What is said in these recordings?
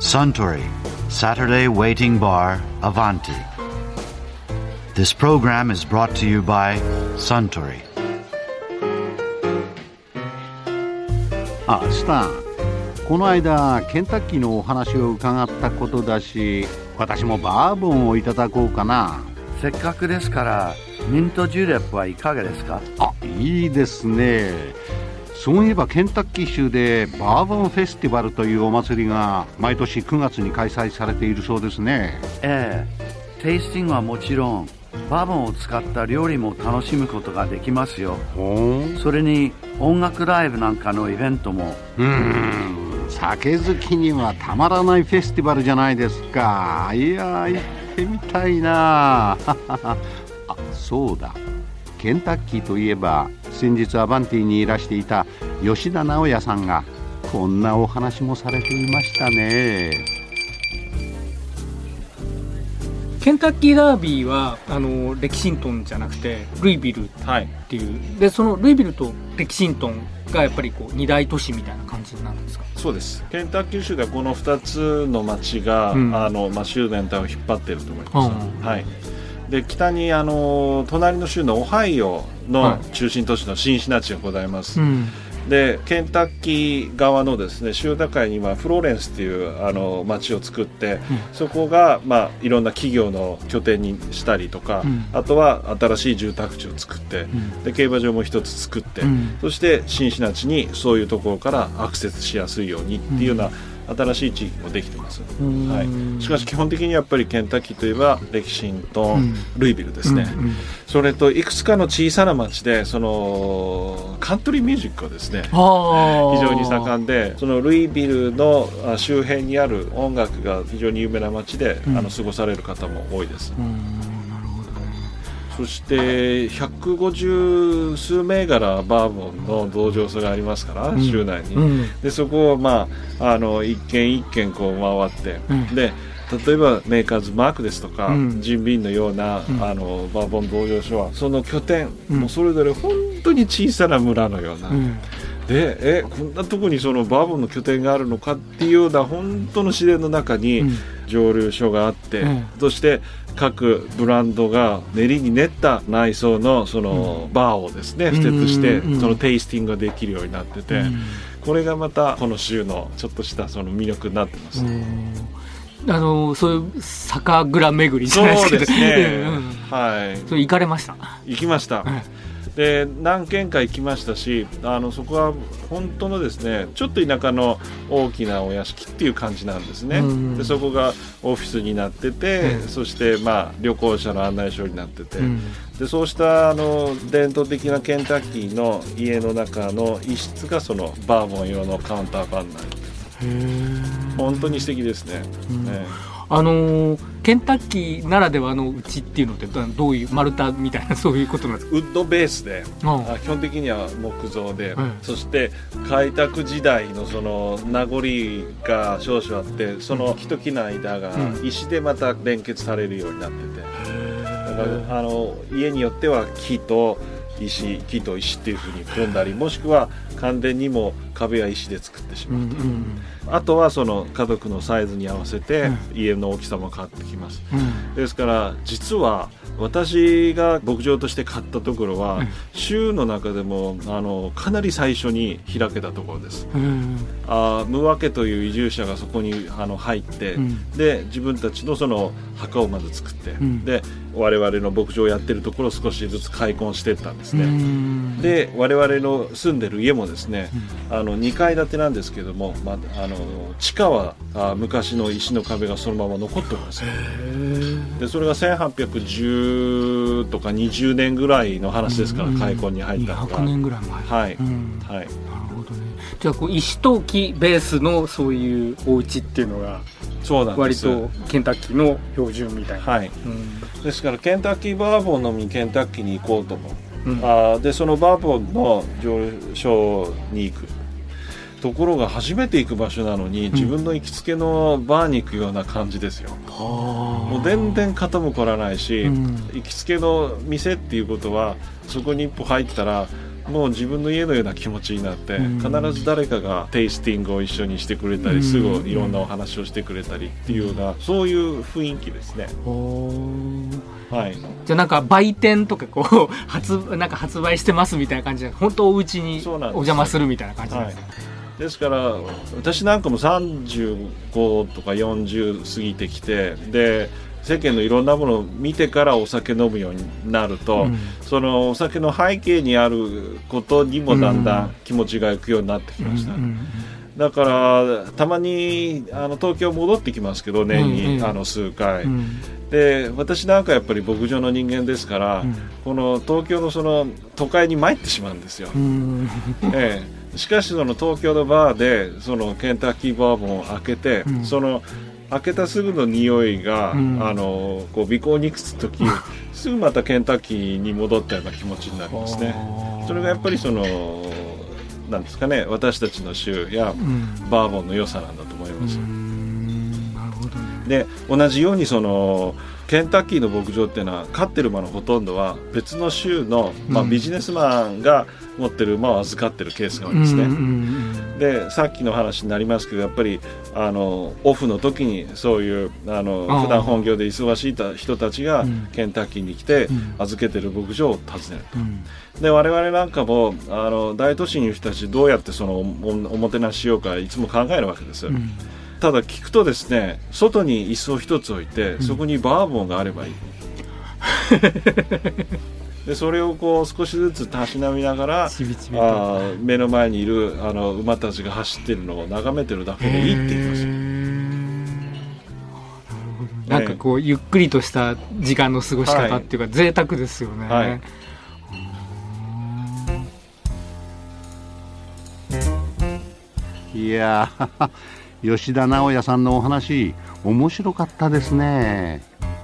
Suntory Saturday Waiting Bar Avanti. This program is brought to you by Suntory. あスタンこの間ケンタッキーのお話を伺ったことだし私もバーボンをいただこうかなせっかくですからミントジュレップはいかがですか？あいいですねそういえばケンタッキー州でバーボンフェスティバルというお祭りが毎年9月に開催されているそうですね。ええ。テイスティングはもちろんバーボンを使った料理も楽しむことができますよ。それに音楽ライブなんかのイベントも。うーん。酒好きにはたまらないフェスティバルじゃないですか。いや行ってみたいな。あそうだ。ケンタッキーといえば先日アバンティにいらしていた吉田直也さんがこんなお話もされていましたね。ケンタッキーダービーはあのレキシントンじゃなくてルイビルっはい。ていう。でそのルイビルとレキシントンがやっぱりこう二大都市みたいな感じになるんですか？そうです。ケンタッキー州ではこの2つの町が、うん。あのまあ、州全体を引っ張っていると思います、うん。はい、で北にあの隣の州のオハイオのはい。中心都市のシンシナチがございます、ん。でケンタッキー側のですね州境にはフローレンスっていうあの町を作って、そこが、まあ、いろんな企業の拠点にしたりとか、うん。あとは新しい住宅地を作って、ん。でで競馬場も一つ作って、うん。そしてシンシナチにそういうところからアクセスしやすいようにっていうような新しい地域もできてます、ん。はい、しかし基本的にやっぱりケンタッキーといえばレキシントン、うん。ルイビルですね、うんうんそれといくつかの小さな町でそのカントリーミュージックがですねあ非常に盛んでそのルイビルのあ周辺にある音楽が非常に有名な町で、うん。あの過ごされる方も多いです、うんそして150数銘柄バーボンの道場所がありますから、うん。州内に、うん。でそこを、まあ、あの一軒一軒こう回って、うん。で例えばメーカーズマークですとか、うん。ジンビンのような、うん。あのバーボン道場所はその拠点、うん。もうそれぞれ本当に小さな村のような、うんでえこんなとこにそのバーボンの拠点があるのかっていうような本当の自然の中にうん。蒸留所があって、うん。そして各ブランドが練りに練った内装のそのバーをですねうん。敷設してそのテイスティングができるようになってて、うん。これがまたこの州のちょっとしたその魅力になってます。あのそういう酒蔵巡りじゃないそうけど。ですね。うん。うん、はい。それ行かれました？行きました、はいで何軒か行きましたしあのそこは本当のですねちょっと田舎の大きなお屋敷っていう感じなんですね、うんでそこがオフィスになってて、うんそしてまあ旅行者の案内所になってて、うん。でそうしたあの伝統的なケンタッキーの家の中の一室がそのバーボン用のカウンターバーになる本当に素敵ですね、うん。えあのーケンタッキーならではのうちっていうのってどどういう丸太みたいなそういうことなんですえウッドベースでか、あ基本的には木造で、うん。そして開拓時代のその名残が少々あってその木と木の間がうん。石でまた連結されるようになってて、だからあの家によっては木と石木と石っていうふうに組んだりもしくは完全にも壁は石で作ってしうんうまうと、んあとはその家族のサイズに合わせてうん。家の大きさも変わってきます。うん。ですから実は私が牧場として買ったところは、うん。州の中でもあのかなり最初に開けたところです。うん。あームワ家という移住者がそこにあの入って、うん。で自分たちのその墓をまず作って、ん。で我々の牧場をやってるところを少しずつ開墾していったんですね、うんで我々の住んでる家もですね、あの2階建てなんですけども、まあ、あの地下はあ昔の石の壁がそのまま残っておりますでそれが1810とか20年ぐらいの話ですから、開墾に入ったのが200年ぐらい前。はい、うん。はい。なるほどね。じゃあこう石と木ベースのそういうお家っていうのがそうなんです。割とケンタッキーの標準みたいな、はい。うん。ですからケンタッキーバーボン飲みにケンタッキーに行こうと思う、うん。あーでそのバーボンの上昇に行くところが初めて行く場所なのに、自分の行きつけのバーに行くような感じですよ。もう全然肩も凝らないし、うん。行きつけの店っていうことはそこに一歩入ったらもう自分の家のような気持ちになって、うん。必ず誰かがテイスティングを一緒にしてくれたり、うん。すぐいろんなお話をしてくれたりっていうようなそういう雰囲気ですね。はい。じゃあなんか売店とかこう発なんか発売してますみたいな感じで本当お家にお邪魔するみたいな感じなんですね、ですから私なんかも35とか40過ぎてきてで世間のいろんなものを見てからお酒飲むようになると、うん。そのお酒の背景にあることにもだんだん気持ちがいくようになってきました、だからたまにあの東京戻ってきますけど年に、うんうん。あの数回、うん。で私なんかやっぱり牧場の人間ですから、うん。この東京のその都会に参ってしまうんですよ、うん。ええ、しかしその東京のバーでそのケンタッキーバーボンを開けて、うん。その開けたすぐの匂いが、うん。あのこう鼻孔にくつ時 すぐまたケンタッキーに戻ったような気持ちになりますね。それがやっぱりそのなんですかね私たちの州やうん。バーボンの良さなんだと思います、うん。で同じようにそのケンタッキーの牧場っていうのは飼ってる馬のほとんどは別の州の、まあ、うん。ビジネスマンが持ってる馬を預かってるケースが多いですね、うんうんでさっきの話になりますけどやっぱりあのオフの時にそういうあの普段本業で忙しいた人たちがうん。ケンタッキーに来てうん。預けてる牧場を訪ねるうん。で我々なんかもあの大都市にいる人たちどうやってそのおもてなししようかいつも考えるわけです、うんただ聞くとですね外に椅子を一つ置いて、ん。そこにバーボンがあればいい。でそれをこう少しずつたしなみながらあー目の前にいるあの馬たちが走ってるのを眺めてるだけでいいって言いますへー。なんかこうゆっくりとした時間の過ごし方っていうか、贅沢ですよね、はい。いやー吉田直也さんのお話面白かったですね。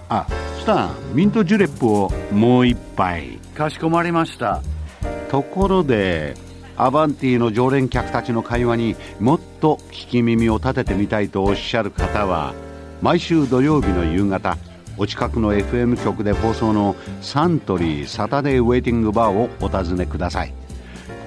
あスタンミントジュレップをもう一杯。かしこまりました。ところでアバンティの常連客たちの会話にもっと聞き耳を立ててみたいとおっしゃる方は毎週土曜日の夕方お近くの FM 局で放送のサントリーサタデーウェイティングバーをお尋ねください